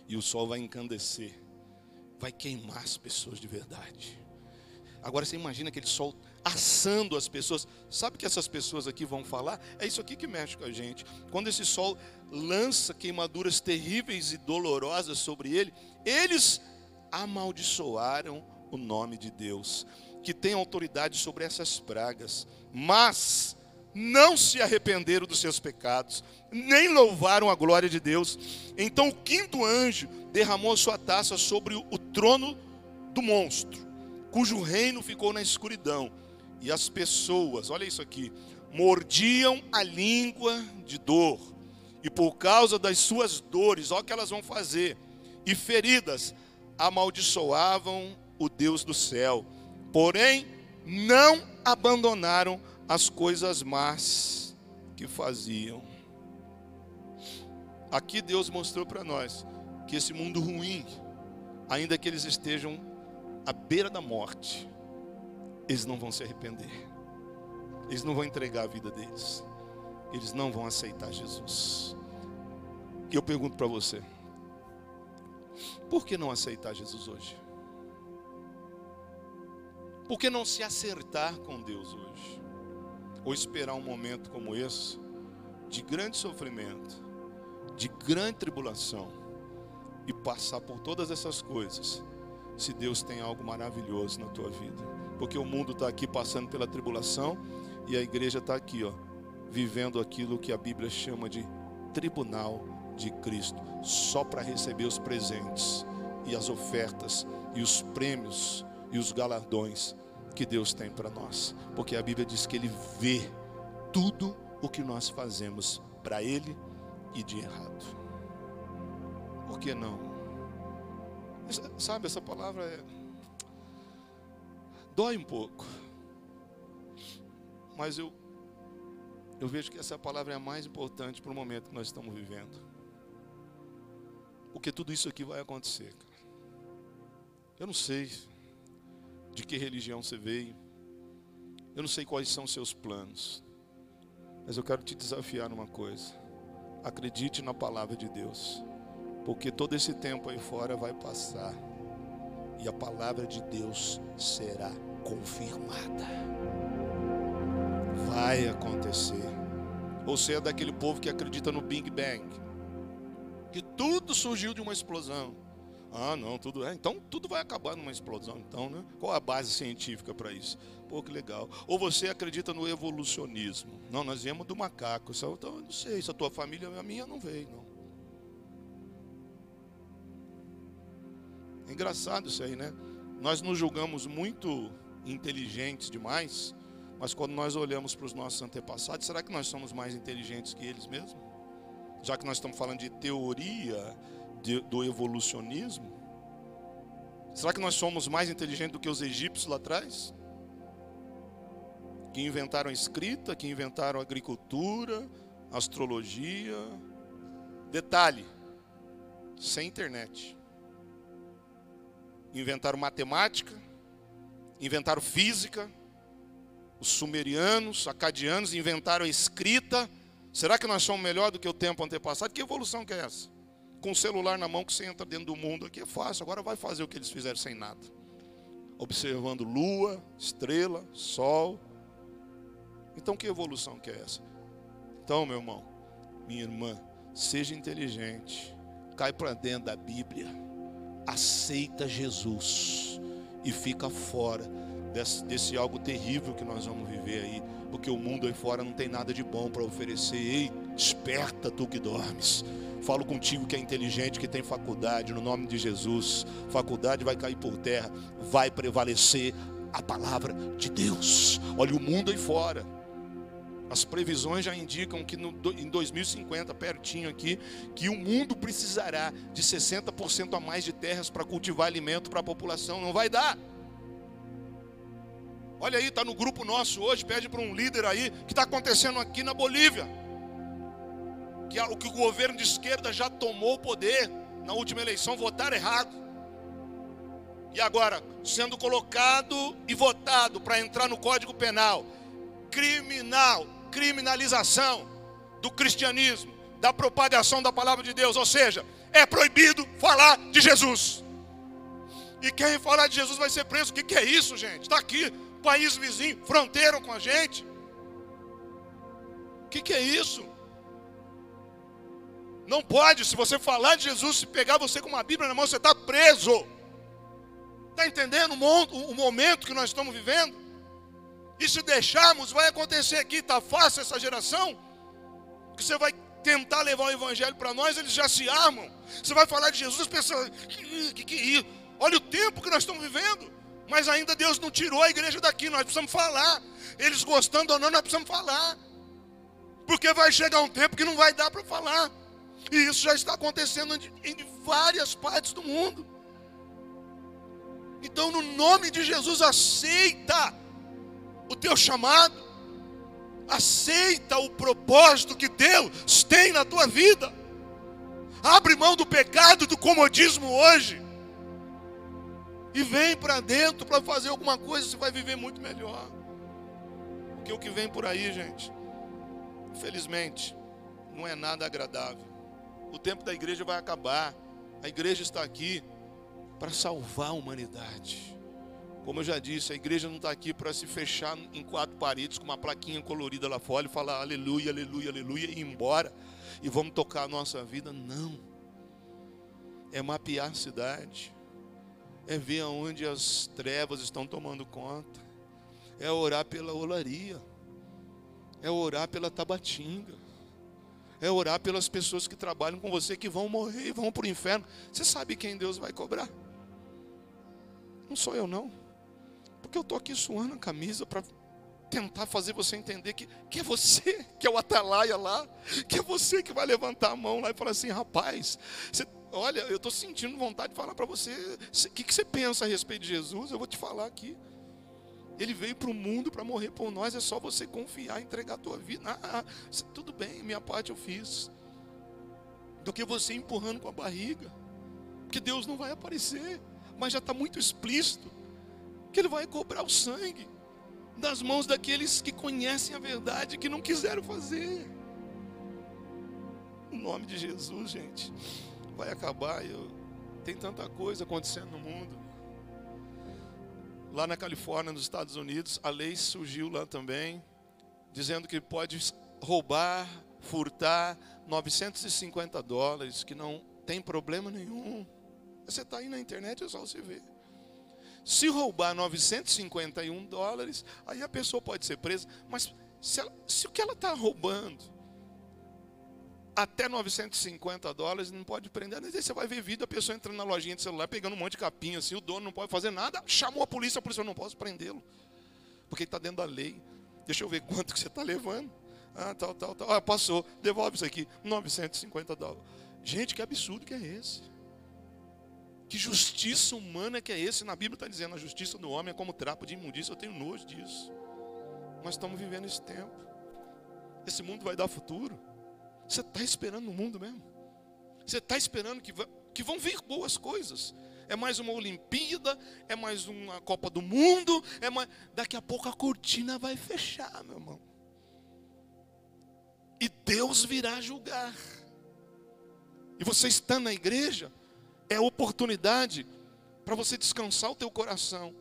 E o sol vai encandecer. Vai queimar as pessoas de verdade. Agora você imagina aquele sol assando as pessoas. Sabe o que essas pessoas aqui vão falar? É isso aqui que mexe com a gente. Quando esse sol lança queimaduras terríveis e dolorosas sobre ele, eles amaldiçoaram o nome de Deus, que tem autoridade sobre essas pragas, mas não se arrependeram dos seus pecados, nem louvaram a glória de Deus. Então o quinto anjo derramou sua taça sobre o trono do monstro, cujo reino ficou na escuridão e as pessoas, olha isso aqui, mordiam a língua de dor, e por causa das suas dores, olha o que elas vão fazer, e feridas, amaldiçoavam o Deus do céu, porém não abandonaram as coisas más que faziam. Aqui Deus mostrou para nós que esse mundo ruim, ainda que eles estejam à beira da morte, eles não vão se arrepender. Eles não vão entregar a vida deles. Eles não vão aceitar Jesus. E eu pergunto para você: por que não aceitar Jesus hoje? Por que não se acertar com Deus hoje? Ou esperar um momento como esse, de grande sofrimento, de grande tribulação, e passar por todas essas coisas, se Deus tem algo maravilhoso na tua vida? porque o mundo está aqui passando pela tribulação e a igreja está aqui, ó, vivendo aquilo que a Bíblia chama de tribunal de Cristo, só para receber os presentes e as ofertas e os prêmios e os galardões que Deus tem para nós, porque a Bíblia diz que Ele vê tudo o que nós fazemos para Ele e de errado. Por que não? Sabe, essa palavra é Dói um pouco. Mas eu, eu vejo que essa palavra é a mais importante para o momento que nós estamos vivendo. Porque tudo isso aqui vai acontecer. Eu não sei de que religião você veio. Eu não sei quais são seus planos. Mas eu quero te desafiar numa coisa. Acredite na palavra de Deus. Porque todo esse tempo aí fora vai passar e a palavra de Deus será confirmada. Vai acontecer. Você é daquele povo que acredita no Big Bang, que tudo surgiu de uma explosão. Ah, não, tudo é. Então tudo vai acabar numa explosão, então, né? Qual a base científica para isso? Pô, que legal. Ou você acredita no evolucionismo? Não, nós viemos do macaco. Então, eu não sei se a tua família, a minha não veio, não. É engraçado isso aí, né? Nós nos julgamos muito inteligentes demais, mas quando nós olhamos para os nossos antepassados, será que nós somos mais inteligentes que eles mesmos? Já que nós estamos falando de teoria de, do evolucionismo, será que nós somos mais inteligentes do que os egípcios lá atrás? Que inventaram a escrita, que inventaram a agricultura, astrologia. Detalhe: sem internet inventaram matemática, inventaram física, os sumerianos, acadianos inventaram a escrita. Será que nós somos melhor do que o tempo antepassado? Que evolução que é essa? Com o celular na mão que você entra dentro do mundo aqui é fácil, agora vai fazer o que eles fizeram sem nada. Observando lua, estrela, sol. Então que evolução que é essa? Então, meu irmão, minha irmã, seja inteligente, cai para dentro da Bíblia aceita Jesus e fica fora desse, desse, algo terrível que nós vamos viver aí, porque o mundo aí fora não tem nada de bom para oferecer. Ei, desperta tu que dormes. Falo contigo que é inteligente, que tem faculdade, no nome de Jesus. Faculdade vai cair por terra, vai prevalecer a palavra de Deus. Olha o mundo aí fora. As previsões já indicam que no, em 2050, pertinho aqui, que o mundo precisará de 60% a mais de terras para cultivar alimento para a população. Não vai dar. Olha aí, está no grupo nosso hoje, pede para um líder aí, que está acontecendo aqui na Bolívia. Que o que o governo de esquerda já tomou o poder na última eleição, votaram errado. E agora, sendo colocado e votado para entrar no Código Penal, criminal, criminalização do cristianismo, da propagação da palavra de Deus, ou seja, é proibido falar de Jesus. E quem falar de Jesus vai ser preso. O que, que é isso, gente? Está aqui, país vizinho, fronteira com a gente. O que, que é isso? Não pode, se você falar de Jesus, se pegar você com uma Bíblia na mão, você está preso. Está entendendo o momento que nós estamos vivendo? E se deixarmos, vai acontecer aqui, está fácil essa geração, que você vai tentar levar o evangelho para nós, eles já se armam. Você vai falar de Jesus, as que, que, olha o tempo que nós estamos vivendo. Mas ainda Deus não tirou a igreja daqui, nós precisamos falar. Eles gostando ou não, nós precisamos falar. Porque vai chegar um tempo que não vai dar para falar. E isso já está acontecendo em várias partes do mundo. Então, no nome de Jesus, aceita o teu chamado, aceita o propósito que Deus tem na tua vida. Abre mão do pecado, do comodismo hoje. E vem para dentro para fazer alguma coisa, você vai viver muito melhor. Porque o que vem por aí, gente, infelizmente, não é nada agradável. O tempo da igreja vai acabar. A igreja está aqui para salvar a humanidade. Como eu já disse, a igreja não está aqui para se fechar em quatro paredes com uma plaquinha colorida lá fora e falar aleluia, aleluia, aleluia e ir embora e vamos tocar a nossa vida. Não. É mapear a cidade, é ver aonde as trevas estão tomando conta, é orar pela olaria, é orar pela tabatinga, é orar pelas pessoas que trabalham com você que vão morrer e vão para o inferno. Você sabe quem Deus vai cobrar? Não sou eu, não. Porque eu estou aqui suando a camisa para tentar fazer você entender que, que é você, que é o atalaia lá, que é você que vai levantar a mão lá e falar assim: rapaz, você, olha, eu estou sentindo vontade de falar para você, o que, que você pensa a respeito de Jesus? Eu vou te falar aqui. Ele veio para o mundo para morrer por nós, é só você confiar, entregar a tua vida. Ah, tudo bem, minha parte eu fiz. Do que você empurrando com a barriga. Porque Deus não vai aparecer mas já está muito explícito que ele vai cobrar o sangue das mãos daqueles que conhecem a verdade que não quiseram fazer. O nome de Jesus, gente, vai acabar. Eu, tem tanta coisa acontecendo no mundo. Lá na Califórnia, nos Estados Unidos, a lei surgiu lá também, dizendo que pode roubar, furtar 950 dólares, que não tem problema nenhum. Você está aí na internet, é só você ver. Se roubar 951 dólares, aí a pessoa pode ser presa. Mas se, ela, se o que ela está roubando até 950 dólares, não pode prender. Mas aí você vai ver vídeo, a pessoa entrando na lojinha de celular, pegando um monte de capinha assim, o dono não pode fazer nada, chamou a polícia, a polícia não posso prendê-lo. Porque ele está dentro da lei. Deixa eu ver quanto que você está levando. Ah, tal, tal, tal. Ah, passou, devolve isso aqui, 950 dólares. Gente, que absurdo que é esse. Que justiça humana que é esse? Na Bíblia está dizendo, a justiça do homem é como trapo de imundícia. Eu tenho nojo disso. Mas estamos vivendo esse tempo. Esse mundo vai dar futuro. Você está esperando no mundo mesmo? Você está esperando que, que vão vir boas coisas? É mais uma Olimpíada, é mais uma Copa do Mundo, é mais... daqui a pouco a cortina vai fechar, meu irmão. E Deus virá julgar. E você está na igreja, é oportunidade para você descansar o teu coração,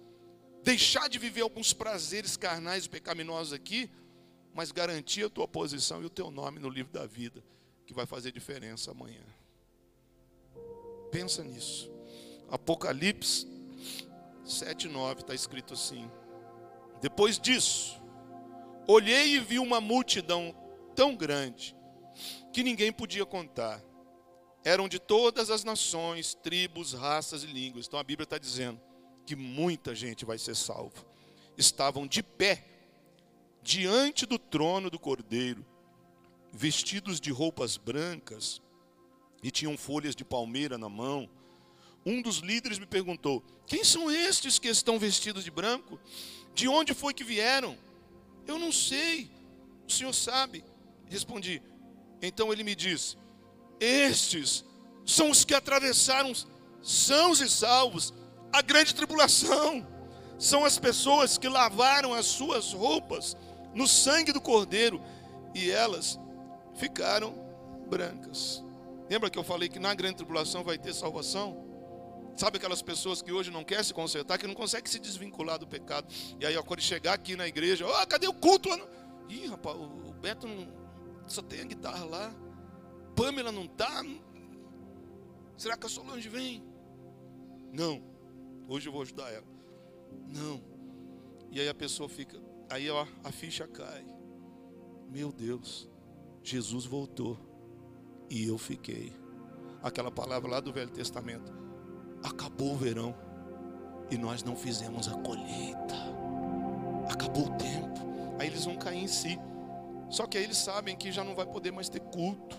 deixar de viver alguns prazeres carnais pecaminosos aqui, mas garantir a tua posição e o teu nome no livro da vida, que vai fazer diferença amanhã. Pensa nisso. Apocalipse 7:9 está escrito assim: Depois disso, olhei e vi uma multidão tão grande que ninguém podia contar eram de todas as nações, tribos, raças e línguas. Então a Bíblia está dizendo que muita gente vai ser salva. Estavam de pé diante do trono do Cordeiro, vestidos de roupas brancas e tinham folhas de palmeira na mão. Um dos líderes me perguntou: Quem são estes que estão vestidos de branco? De onde foi que vieram? Eu não sei. O senhor sabe. Respondi: Então ele me diz: Estes são os que atravessaram sãos e salvos a grande tribulação. São as pessoas que lavaram as suas roupas no sangue do Cordeiro e elas ficaram brancas. Lembra que eu falei que na grande tribulação vai ter salvação? Sabe aquelas pessoas que hoje não querem se consertar, que não conseguem se desvincular do pecado. E aí, quando chegar aqui na igreja, ó, oh, cadê o culto? Ih, rapaz, o Beto não, só tem a guitarra lá. Pamela não tá. Será que a Solange vem? Não. Hoje eu vou ajudar ela. Não. E aí a pessoa fica, aí ó, a ficha cai. Meu Deus, Jesus voltou e eu fiquei. Aquela palavra lá do Velho Testamento. Acabou o verão e nós não fizemos a colheita. Acabou o tempo. Aí eles vão cair em si. Só que aí eles sabem que já não vai poder mais ter culto.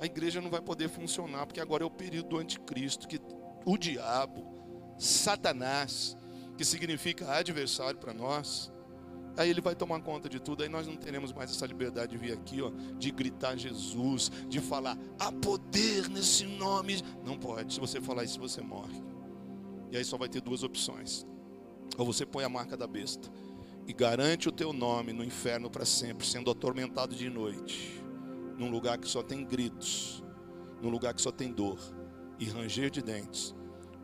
A igreja não vai poder funcionar, porque agora é o período do anticristo, que o diabo, Satanás, que significa adversário para nós, Aí ele vai tomar conta de tudo, aí nós não teremos mais essa liberdade de vir aqui, ó, de gritar Jesus, de falar, há poder nesse nome. Não pode, se você falar isso, você morre. E aí só vai ter duas opções. Ou você põe a marca da besta e garante o teu nome no inferno para sempre, sendo atormentado de noite, num lugar que só tem gritos, num lugar que só tem dor e ranger de dentes.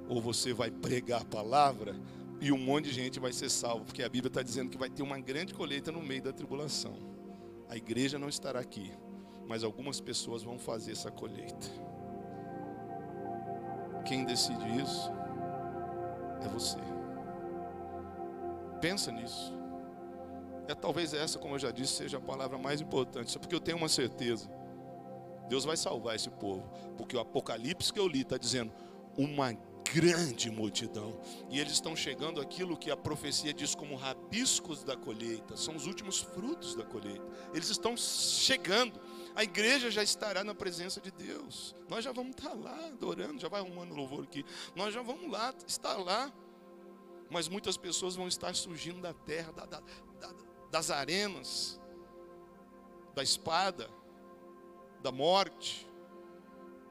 Ou você vai pregar a palavra e um monte de gente vai ser salvo, porque a Bíblia está dizendo que vai ter uma grande colheita no meio da tribulação. A igreja não estará aqui, mas algumas pessoas vão fazer essa colheita. Quem decide isso é você. Pensa nisso. É talvez essa, como eu já disse, seja a palavra mais importante. Só porque eu tenho uma certeza. Deus vai salvar esse povo. Porque o Apocalipse que eu li está dizendo: uma grande multidão. E eles estão chegando aquilo que a profecia diz como rabiscos da colheita, são os últimos frutos da colheita. Eles estão chegando. A igreja já estará na presença de Deus. Nós já vamos estar lá adorando, já vai arrumando louvor aqui. Nós já vamos lá, estar lá. Mas muitas pessoas vão estar surgindo da terra, da, da, da, das arenas, da espada, da morte,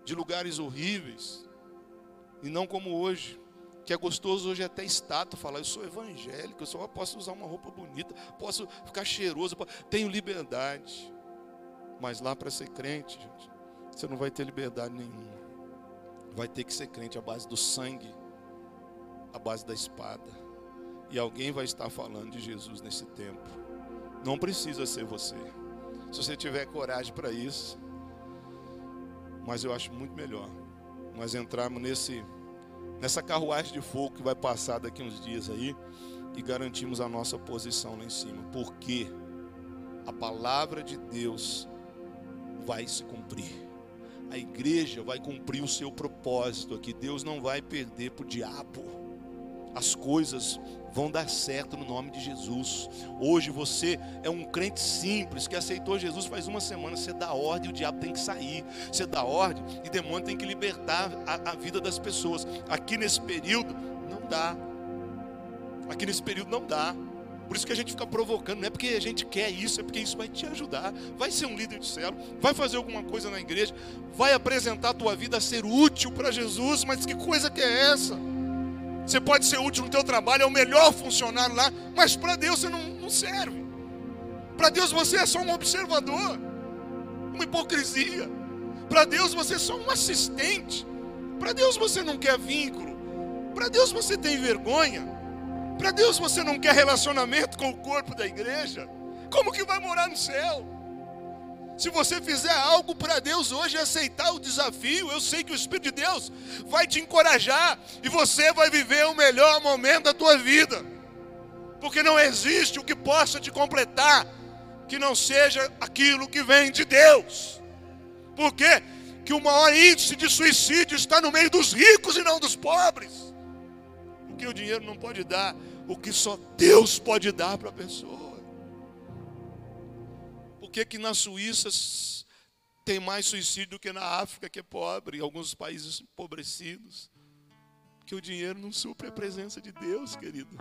de lugares horríveis e não como hoje, que é gostoso hoje até estátua falar, eu sou evangélico, eu só posso usar uma roupa bonita, posso ficar cheiroso, tenho liberdade. Mas lá para ser crente, gente, você não vai ter liberdade nenhuma. Vai ter que ser crente à base do sangue, à base da espada. E alguém vai estar falando de Jesus nesse tempo. Não precisa ser você. Se você tiver coragem para isso. Mas eu acho muito melhor nós entrarmos nesse, nessa carruagem de fogo que vai passar daqui uns dias aí e garantimos a nossa posição lá em cima. Porque a palavra de Deus vai se cumprir. A igreja vai cumprir o seu propósito aqui. Deus não vai perder para o diabo as coisas vão dar certo no nome de Jesus. Hoje você é um crente simples que aceitou Jesus faz uma semana. Você dá ordem e o diabo tem que sair. Você dá ordem e demônio tem que libertar a, a vida das pessoas. Aqui nesse período não dá. Aqui nesse período não dá. Por isso que a gente fica provocando, não é porque a gente quer isso, é porque isso vai te ajudar. Vai ser um líder de célula, vai fazer alguma coisa na igreja, vai apresentar a tua vida a ser útil para Jesus, mas que coisa que é essa? Você pode ser útil no teu trabalho, é o melhor funcionário lá, mas para Deus você não, não serve. Para Deus você é só um observador, uma hipocrisia. Para Deus você é só um assistente. Para Deus você não quer vínculo. Para Deus você tem vergonha. Para Deus você não quer relacionamento com o corpo da igreja. Como que vai morar no céu? Se você fizer algo para Deus hoje, aceitar o desafio, eu sei que o Espírito de Deus vai te encorajar e você vai viver o melhor momento da tua vida. Porque não existe o que possa te completar que não seja aquilo que vem de Deus. Por quê? Que o maior índice de suicídio está no meio dos ricos e não dos pobres. Porque o dinheiro não pode dar o que só Deus pode dar para a pessoa. Por que, que na Suíça tem mais suicídio do que na África, que é pobre, em alguns países empobrecidos? Porque o dinheiro não supre a presença de Deus, querido.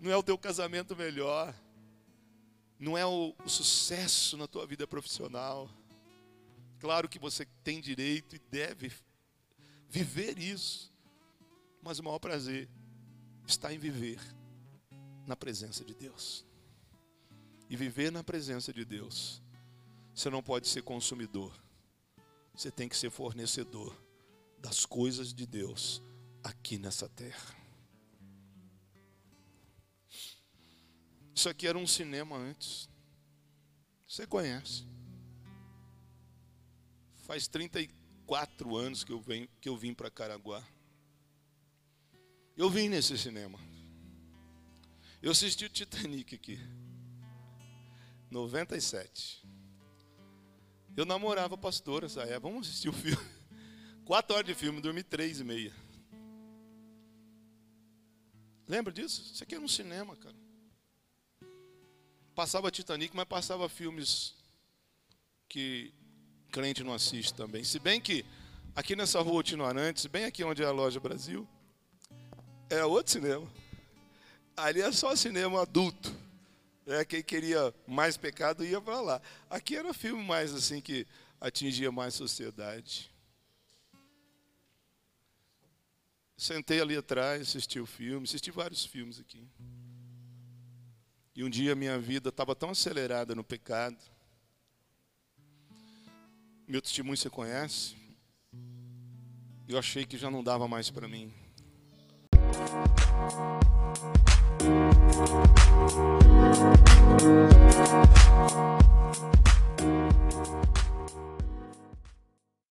Não é o teu casamento melhor. não é o, o sucesso na tua vida profissional. Claro que você tem direito e deve viver isso, mas o maior prazer está em viver na presença de Deus. E viver na presença de Deus, você não pode ser consumidor, você tem que ser fornecedor das coisas de Deus aqui nessa terra. Isso aqui era um cinema antes. Você conhece. Faz 34 anos que eu, venho, que eu vim para Caraguá. Eu vim nesse cinema. Eu assisti o Titanic aqui. 97. Eu namorava a pastora essa época. Vamos assistir o filme. Quatro horas de filme, dormi três e meia. Lembra disso? Isso aqui era um cinema, cara. Passava Titanic, mas passava filmes que crente não assiste também. Se bem que aqui nessa rua Tinoarantes, bem aqui onde é a loja Brasil, é outro cinema. Ali é só cinema adulto. É, quem queria mais pecado ia para lá. Aqui era filme mais assim que atingia mais sociedade. Sentei ali atrás, assisti o filme, assisti vários filmes aqui. E um dia minha vida estava tão acelerada no pecado. Meu testemunho você conhece? Eu achei que já não dava mais para mim. Thank you.